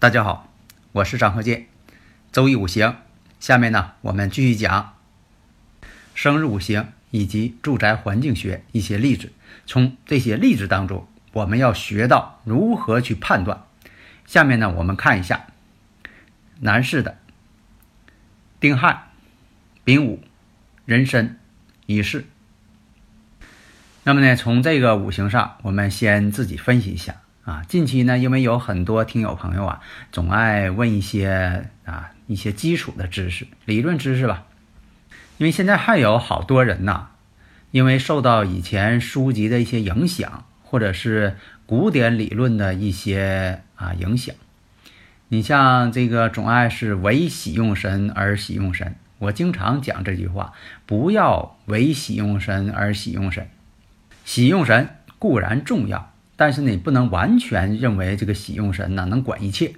大家好，我是张鹤剑，周易五行。下面呢，我们继续讲生日五行以及住宅环境学一些例子。从这些例子当中，我们要学到如何去判断。下面呢，我们看一下男士的丁亥、丙午、壬申、乙巳。那么呢，从这个五行上，我们先自己分析一下。啊，近期呢，因为有很多听友朋友啊，总爱问一些啊一些基础的知识、理论知识吧。因为现在还有好多人呐，因为受到以前书籍的一些影响，或者是古典理论的一些啊影响，你像这个总爱是唯喜用神而喜用神。我经常讲这句话，不要唯喜用神而喜用神。喜用神固然重要。但是，你不能完全认为这个喜用神呢能管一切。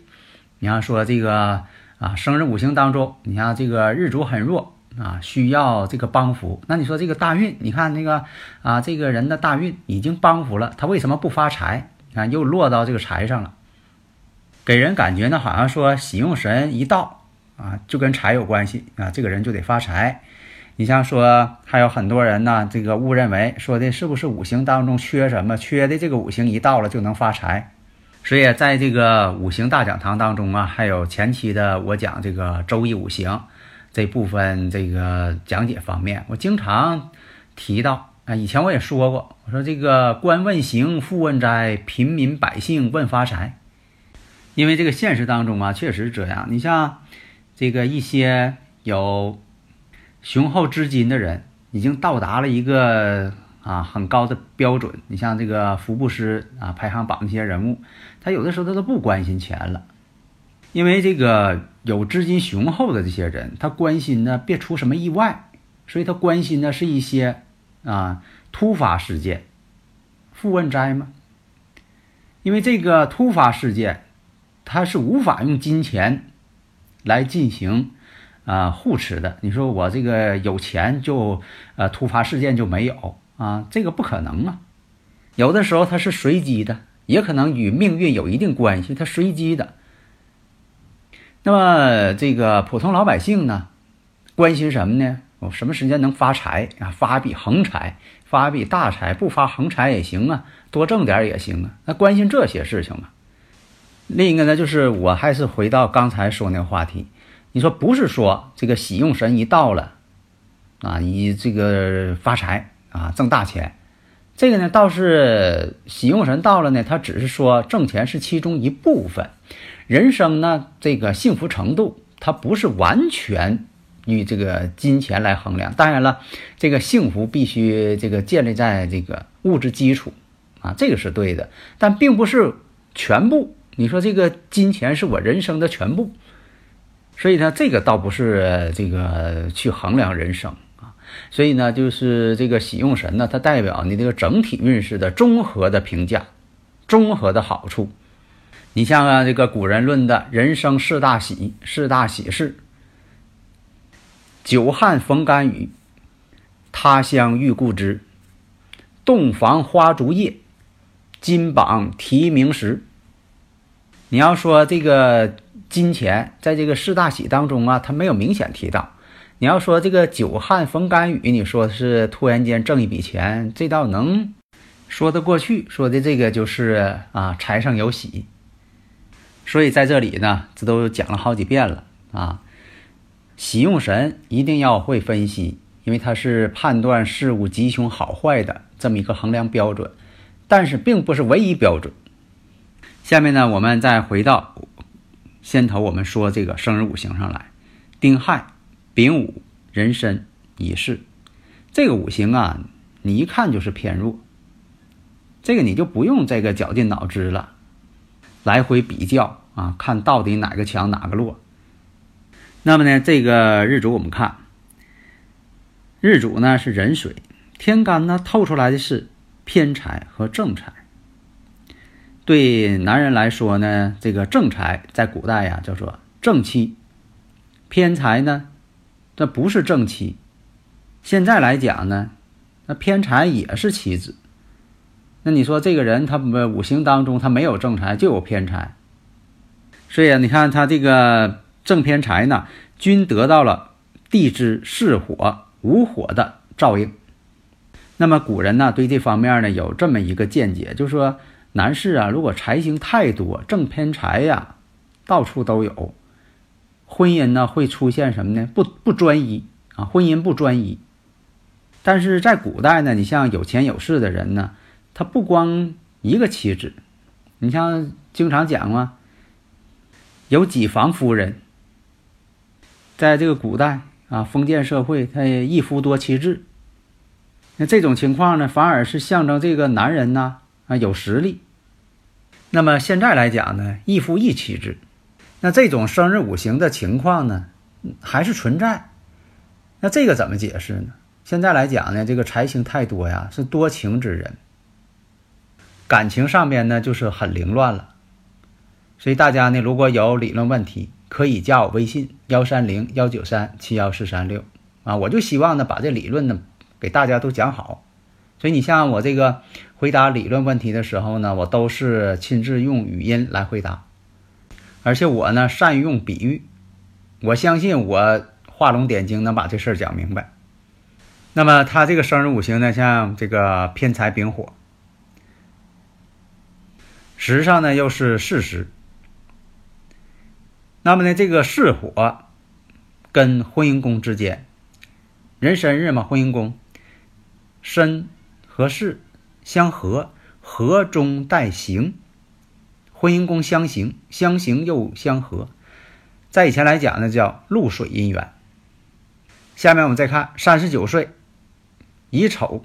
你要说这个啊，生日五行当中，你像这个日主很弱啊，需要这个帮扶。那你说这个大运，你看那个啊，这个人的大运已经帮扶了，他为什么不发财？啊，又落到这个财上了，给人感觉呢，好像说喜用神一到啊，就跟财有关系啊，这个人就得发财。你像说还有很多人呢，这个误认为说的是不是五行当中缺什么？缺的这个五行一到了就能发财。所以在这个五行大讲堂当中啊，还有前期的我讲这个周易五行这部分这个讲解方面，我经常提到啊，以前我也说过，我说这个官问行，富问灾，平民百姓问发财。因为这个现实当中啊，确实是这样。你像这个一些有。雄厚资金的人已经到达了一个啊很高的标准。你像这个福布斯啊排行榜那些人物，他有的时候他都不关心钱了，因为这个有资金雄厚的这些人，他关心呢别出什么意外，所以他关心的是一些啊突发事件，富问灾嘛。因为这个突发事件，他是无法用金钱来进行。啊，护持的，你说我这个有钱就呃突发事件就没有啊？这个不可能啊！有的时候它是随机的，也可能与命运有一定关系，它随机的。那么这个普通老百姓呢，关心什么呢？我什么时间能发财啊？发笔横财，发笔大财，不发横财也行啊，多挣点也行啊。那关心这些事情嘛。另一个呢，就是我还是回到刚才说那个话题。你说不是说这个喜用神一到了，啊，你这个发财啊，挣大钱，这个呢倒是喜用神到了呢，他只是说挣钱是其中一部分，人生呢这个幸福程度，它不是完全与这个金钱来衡量。当然了，这个幸福必须这个建立在这个物质基础啊，这个是对的，但并不是全部。你说这个金钱是我人生的全部。所以呢，这个倒不是这个去衡量人生啊。所以呢，就是这个喜用神呢，它代表你这个整体运势的综合的评价，综合的好处。你像啊，这个古人论的人生四大喜，四大喜事：久旱逢甘雨，他乡遇故知，洞房花烛夜，金榜题名时。你要说这个。金钱在这个四大喜当中啊，他没有明显提到。你要说这个久旱逢甘雨，你说是突然间挣一笔钱，这倒能说得过去。说的这个就是啊，财上有喜。所以在这里呢，这都讲了好几遍了啊。喜用神一定要会分析，因为它是判断事物吉凶好坏的这么一个衡量标准，但是并不是唯一标准。下面呢，我们再回到。先头我们说这个生日五行上来，丁亥、丙午、壬申、乙巳，这个五行啊，你一看就是偏弱。这个你就不用这个绞尽脑汁了，来回比较啊，看到底哪个强哪个弱。那么呢，这个日主我们看，日主呢是壬水，天干呢透出来的是偏财和正财。对男人来说呢，这个正财在古代呀叫做正妻，偏财呢，这不是正妻。现在来讲呢，那偏财也是妻子。那你说这个人他五行当中他没有正财就有偏财，所以，你看他这个正偏财呢，均得到了地支巳火午火的照应。那么古人呢对这方面呢有这么一个见解，就是说。男士啊，如果财星太多，正偏财呀，到处都有，婚姻呢会出现什么呢？不不专一啊，婚姻不专一。但是在古代呢，你像有钱有势的人呢，他不光一个妻子，你像经常讲嘛，有几房夫人。在这个古代啊，封建社会，他一夫多妻制。那这种情况呢，反而是象征这个男人呢。啊，有实力。那么现在来讲呢，一夫一妻制，那这种生日五行的情况呢，还是存在。那这个怎么解释呢？现在来讲呢，这个财星太多呀，是多情之人，感情上面呢就是很凌乱了。所以大家呢，如果有理论问题，可以加我微信幺三零幺九三七幺四三六啊，我就希望呢把这理论呢给大家都讲好。所以你像我这个回答理论问题的时候呢，我都是亲自用语音来回答，而且我呢善于用比喻，我相信我画龙点睛能把这事儿讲明白。那么他这个生日五行呢，像这个偏财丙火，实际上呢又是巳时。那么呢这个巳火跟婚姻宫之间，人生日嘛，婚姻宫申。合适相合，合中带行，婚姻宫相行，相行又相合，在以前来讲呢，叫露水姻缘。下面我们再看三十九岁乙丑，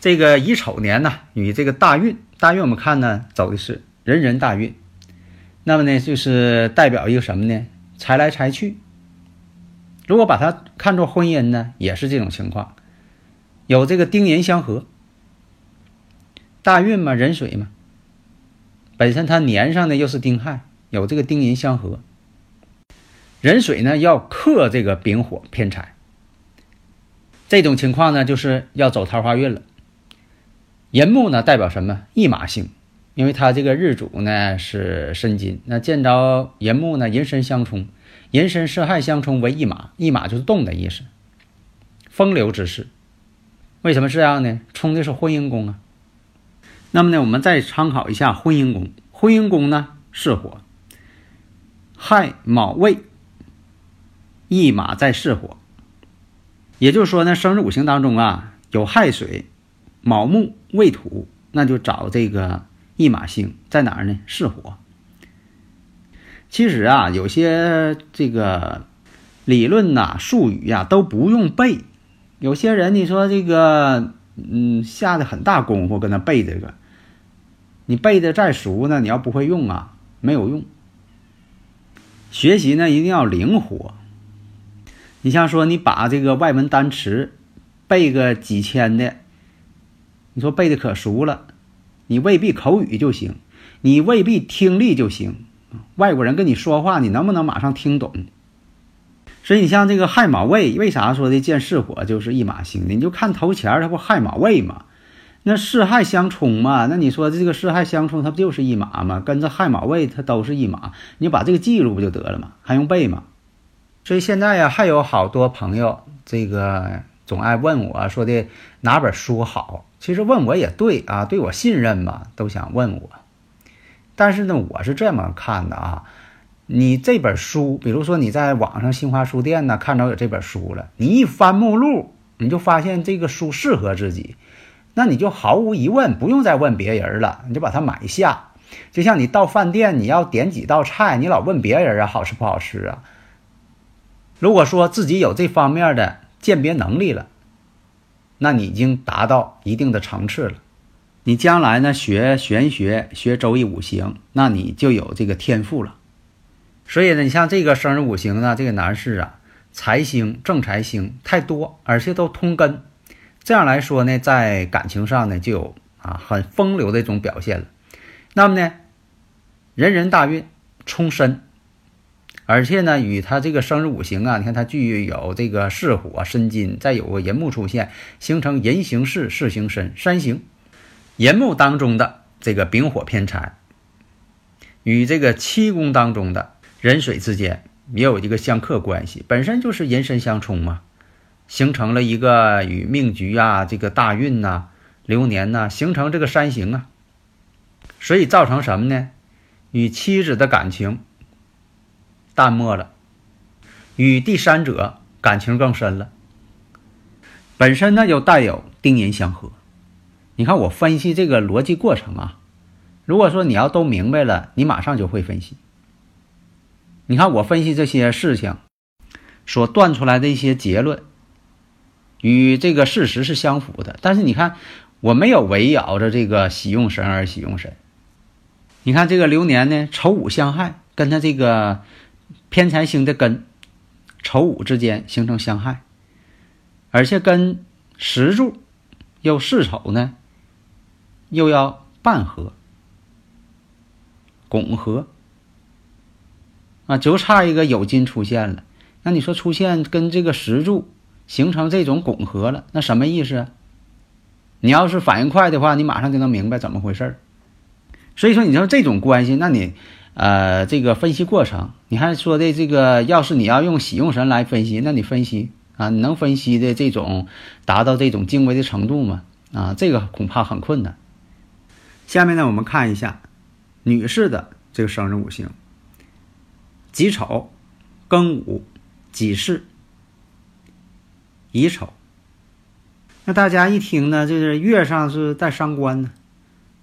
这个乙丑年呢，与这个大运，大运我们看呢，走的是人人大运。那么呢，就是代表一个什么呢？财来财去。如果把它看作婚姻呢，也是这种情况。有这个丁寅相合，大运嘛，壬水嘛，本身它年上呢又是丁亥，有这个丁寅相合，壬水呢要克这个丙火偏财，这种情况呢就是要走桃花运了。寅木呢代表什么？驿马星，因为它这个日主呢是申金，那见着寅木呢，寅申相冲，寅申巳亥相冲为驿马，驿马就是动的意思，风流之势。为什么这样呢？冲的是婚姻宫啊。那么呢，我们再参考一下婚姻宫。婚姻宫呢是火，亥卯未，一马在巳火。也就是说呢，生日五行当中啊有亥水、卯木、未土，那就找这个一马星在哪儿呢？巳火。其实啊，有些这个理论呐、术语呀都不用背。有些人，你说这个，嗯，下的很大功夫跟他背这个，你背的再熟呢，你要不会用啊，没有用。学习呢，一定要灵活。你像说，你把这个外文单词背个几千的，你说背的可熟了，你未必口语就行，你未必听力就行。外国人跟你说话，你能不能马上听懂？所以你像这个亥卯未，为啥说的见巳火就是一马星呢？你就看头前它不亥马未嘛，那巳亥相冲嘛，那你说这个巳亥相冲，它不就是一马吗？跟着亥马未，它都是一马，你把这个记录不就得了吗？还用背吗？所以现在呀，还有好多朋友这个总爱问我说的哪本书好，其实问我也对啊，对我信任嘛，都想问我。但是呢，我是这么看的啊。你这本书，比如说你在网上新华书店呢看着有这本书了，你一翻目录，你就发现这个书适合自己，那你就毫无疑问不用再问别人了，你就把它买下。就像你到饭店，你要点几道菜，你老问别人啊好吃不好吃啊？如果说自己有这方面的鉴别能力了，那你已经达到一定的层次了。你将来呢学玄学、学周易五行，那你就有这个天赋了。所以呢，你像这个生日五行呢，这个男士啊，财星、正财星太多，而且都通根，这样来说呢，在感情上呢就有啊很风流的一种表现了。那么呢，人人大运冲身。而且呢，与他这个生日五行啊，你看他具有这个巳火申金，再有个寅木出现，形成寅行巳，巳行申，三行。寅木当中的这个丙火偏财，与这个七宫当中的壬水之间也有一个相克关系，本身就是寅申相冲嘛，形成了一个与命局啊、这个大运呐、流年呐，形成这个三行啊，所以造成什么呢？与妻子的感情。淡漠了，与第三者感情更深了。本身呢又带有丁寅相合，你看我分析这个逻辑过程啊。如果说你要都明白了，你马上就会分析。你看我分析这些事情所断出来的一些结论，与这个事实是相符的。但是你看我没有围绕着这个喜用神而喜用神。你看这个流年呢，丑午相害，跟他这个。偏财星的根丑午之间形成相害，而且跟石柱又巳丑呢，又要半合、拱合啊，就差一个酉金出现了。那你说出现跟这个石柱形成这种拱合了，那什么意思？你要是反应快的话，你马上就能明白怎么回事儿所以说，你说这种关系，那你。呃，这个分析过程，你还说的这个，要是你要用喜用神来分析，那你分析啊，你能分析的这种达到这种精微的程度吗？啊，这个恐怕很困难。下面呢，我们看一下女士的这个生日五行：己丑、庚午、己巳、乙丑。那大家一听呢，就是月上是带伤官呢，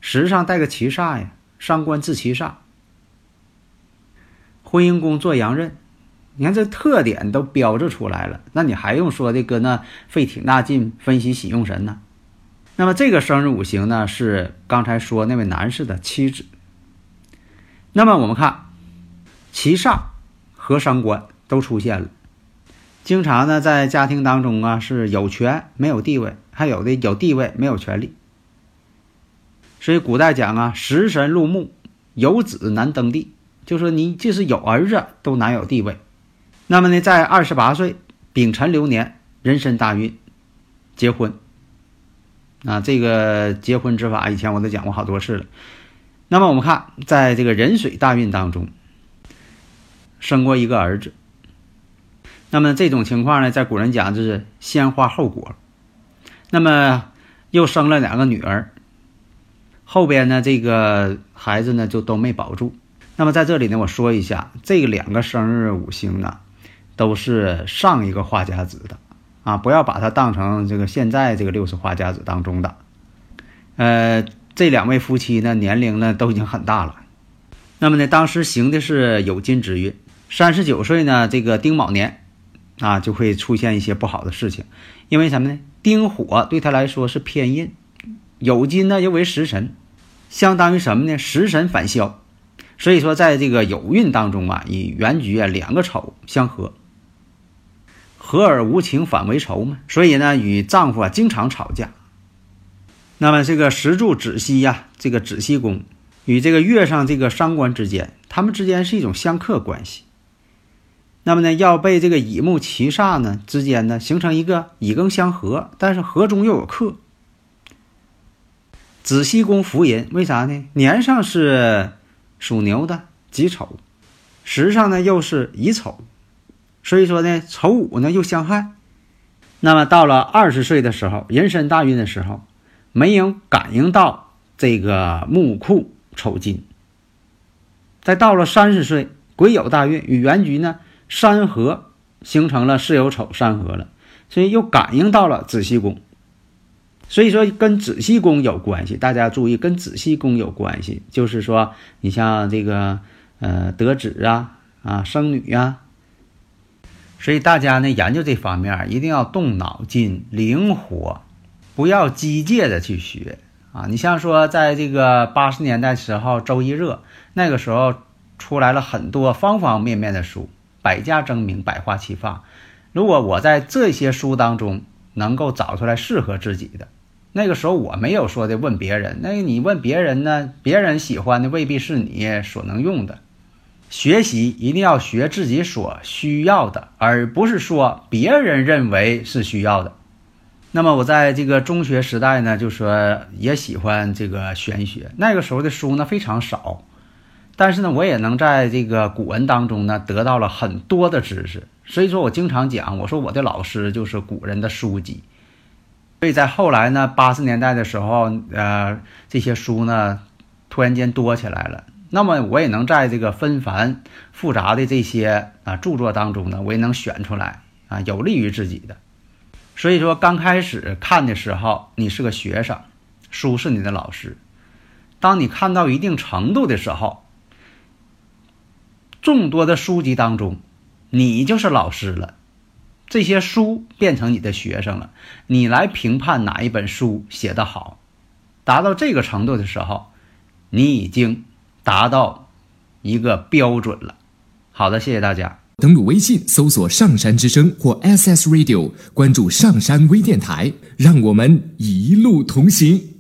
时上带个七煞呀，伤官制七煞。婚姻宫做阳刃，你看这特点都标志出来了，那你还用说的搁那费挺大劲分析喜用神呢？那么这个生日五行呢，是刚才说那位男士的妻子。那么我们看，其煞和伤官都出现了，经常呢在家庭当中啊是有权没有地位，还有的有地位没有权利。所以古代讲啊，食神入墓，有子难登第。就说你即使有儿子都难有地位，那么呢，在二十八岁丙辰流年人身大运，结婚。啊，这个结婚之法以前我都讲过好多次了。那么我们看，在这个壬水大运当中，生过一个儿子。那么这种情况呢，在古人讲就是先花后果。那么又生了两个女儿，后边呢这个孩子呢就都没保住。那么在这里呢，我说一下，这两个生日五行呢，都是上一个画家子的啊，不要把它当成这个现在这个六十画家子当中的。呃，这两位夫妻呢，年龄呢都已经很大了。那么呢，当时行的是酉金之运，三十九岁呢，这个丁卯年啊，就会出现一些不好的事情，因为什么呢？丁火对他来说是偏印，酉金呢又为食神，相当于什么呢？食神反消。所以说，在这个酉运当中啊，以原局啊两个丑相合，和而无情反为仇嘛。所以呢，与丈夫啊经常吵架。那么这个石柱子息呀，这个子息宫与这个月上这个伤官之间，他们之间是一种相克关系。那么呢，要被这个乙木七煞呢之间呢形成一个乙庚相合，但是合中又有克。子西宫福人，为啥呢？年上是。属牛的己丑，时上呢又是乙丑，所以说呢丑午呢又相害。那么到了二十岁的时候，人身大运的时候，没有感应到这个木库丑金。再到了三十岁，癸酉大运与原局呢三合，形成了巳酉丑三合了，所以又感应到了子息宫。所以说跟子息宫有关系，大家注意，跟子息宫有关系，就是说你像这个呃得子啊啊生女呀，所以大家呢研究这方面一定要动脑筋，灵活，不要机械的去学啊。你像说在这个八十年代时候，周一热那个时候出来了很多方方面面的书，百家争鸣，百花齐放。如果我在这些书当中能够找出来适合自己的，那个时候我没有说的问别人，那你问别人呢，别人喜欢的未必是你所能用的。学习一定要学自己所需要的，而不是说别人认为是需要的。那么我在这个中学时代呢，就说也喜欢这个玄学。那个时候的书呢非常少，但是呢，我也能在这个古文当中呢得到了很多的知识。所以说我经常讲，我说我的老师就是古人的书籍。所以在后来呢，八十年代的时候，呃，这些书呢突然间多起来了。那么我也能在这个纷繁复杂的这些啊著作当中呢，我也能选出来啊有利于自己的。所以说，刚开始看的时候，你是个学生，书是你的老师。当你看到一定程度的时候，众多的书籍当中，你就是老师了。这些书变成你的学生了，你来评判哪一本书写得好。达到这个程度的时候，你已经。达到一个标准了。好的，谢谢大家。登录微信搜索“上山之声”或 “SS Radio”，关注上山微电台，让我们一路同行。